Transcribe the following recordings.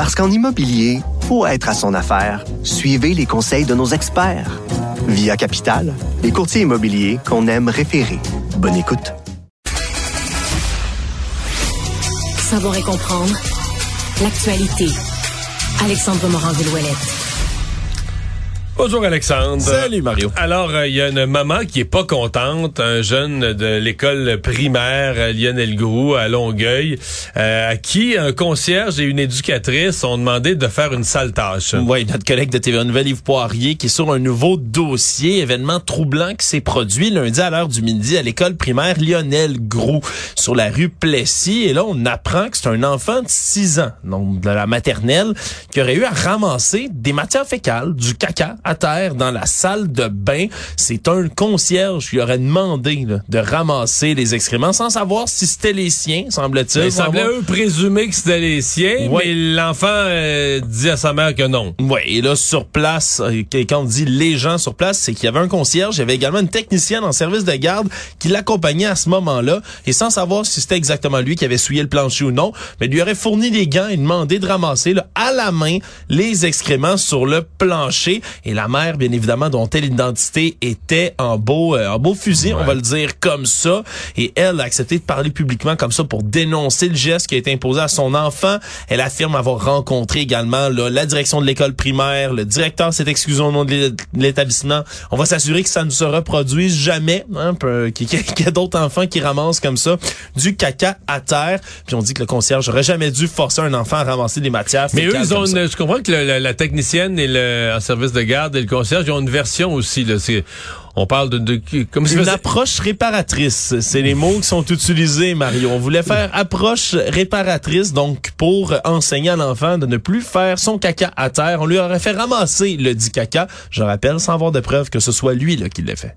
Parce qu'en immobilier, pour être à son affaire, suivez les conseils de nos experts. Via Capital, les courtiers immobiliers qu'on aime référer. Bonne écoute. Savoir et comprendre l'actualité. Alexandre Morand-Villouellette. Bonjour Alexandre. Salut Mario. Alors, euh, il y a une maman qui est pas contente, un jeune de l'école primaire euh, Lionel Groux à Longueuil, euh, à qui un concierge et une éducatrice ont demandé de faire une sale tâche. Oui, notre collègue de TVA Nouvelle, Yves Poirier, qui est sur un nouveau dossier, événement troublant qui s'est produit lundi à l'heure du midi à l'école primaire Lionel Groux, sur la rue Plessis. Et là, on apprend que c'est un enfant de 6 ans, donc de la maternelle, qui aurait eu à ramasser des matières fécales, du caca, à terre dans la salle de bain. C'est un concierge qui aurait demandé là, de ramasser les excréments sans savoir si c'était les siens, semble-t-il. Il semblait eux présumer que c'était les siens, mais l'enfant euh, dit à sa mère que non. Oui, et là, sur place, euh, quand on dit les gens sur place, c'est qu'il y avait un concierge, il y avait également une technicienne en service de garde qui l'accompagnait à ce moment-là, et sans savoir si c'était exactement lui qui avait souillé le plancher ou non, mais lui aurait fourni des gants et demandé de ramasser là, à la main les excréments sur le plancher. Et la mère, bien évidemment, dont elle l'identité était en beau, euh, en beau fusil, on va le dire comme ça. Et elle a accepté de parler publiquement comme ça pour dénoncer le geste qui a été imposé à son enfant. Elle affirme avoir rencontré également là, la direction de l'école primaire. Le directeur s'est excusé au nom de l'é- de l'établissement. On va s'assurer que ça ne se reproduise jamais, hein, qu'il y ait d'autres enfants qui ramassent comme ça du caca à terre. Puis on dit que le concierge aurait jamais dû forcer un enfant à ramasser des matières Mais eux, ils ont une, je comprends que le- la, la technicienne et le en service de garde et le concierge, ils ont une version aussi. Là. On parle de, de comme si Une approche réparatrice, c'est les mots qui sont utilisés, Mario. On voulait faire approche réparatrice, donc pour enseigner à l'enfant de ne plus faire son caca à terre. On lui aurait fait ramasser le dit caca, je rappelle, sans avoir de preuve que ce soit lui là, qui l'ait fait.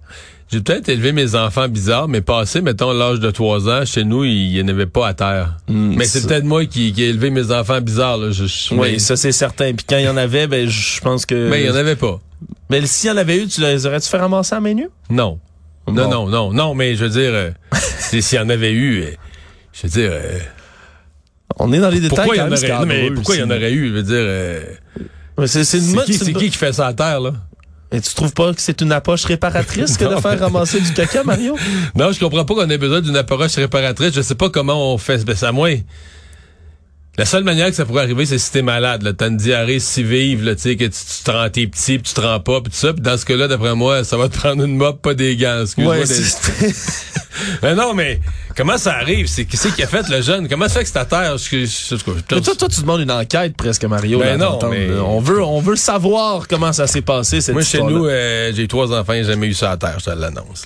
J'ai peut-être élevé mes enfants bizarres, mais passé, mettons, l'âge de 3 ans, chez nous, il n'y en avait pas à terre. Hmm, mais c'est peut-être moi qui, qui ai élevé mes enfants bizarres. Là. Je, je- Oui, mais, ça c'est certain. Puis quand il y en avait, ben je pense que. mais il n'y en avait pas. Mais s'il y en avait eu, tu les aurais-tu fait ramasser à main nue? Non. Non, Bon. non, non, non, mais je veux dire, euh, si- s'il y en avait eu, euh, je veux dire, euh, On est dans les détails pourquoi il y quand en même aurait, non, mais pourquoi il y en aurait eu, je veux dire, euh, Mais C'est qui, une- qui qui fait ça à terre, là? Et tu trouves pas que c'est une approche réparatrice que de faire ramasser du caca, Mario? Non, je comprends pas qu'on ait besoin d'une approche réparatrice. Je sais pas comment on fait. Ben, c'est à moi. La seule manière que ça pourrait arriver, c'est si t'es malade, là. T'as une diarrhée si vive, là, tu sais, que tu, tu te rends, t'es petit, puis tu te rends pas, puis tout ça. Puis dans ce cas-là, d'après moi, ça va te prendre une mop, pas des gants. Excuse-moi. Ouais, des- c'est- Mais non, mais comment ça arrive? C'est qui c'est qui a fait le jeune? Comment ça fait que c'est à terre? Je- je- je- je- Mais toi, toi, tu demandes une enquête presque, Mario. Ben là, non, mais- On veut, on veut savoir comment ça s'est passé, cette Moi, chez nous, euh, j'ai trois enfants, j'ai jamais eu ça à terre, je te l'annonce.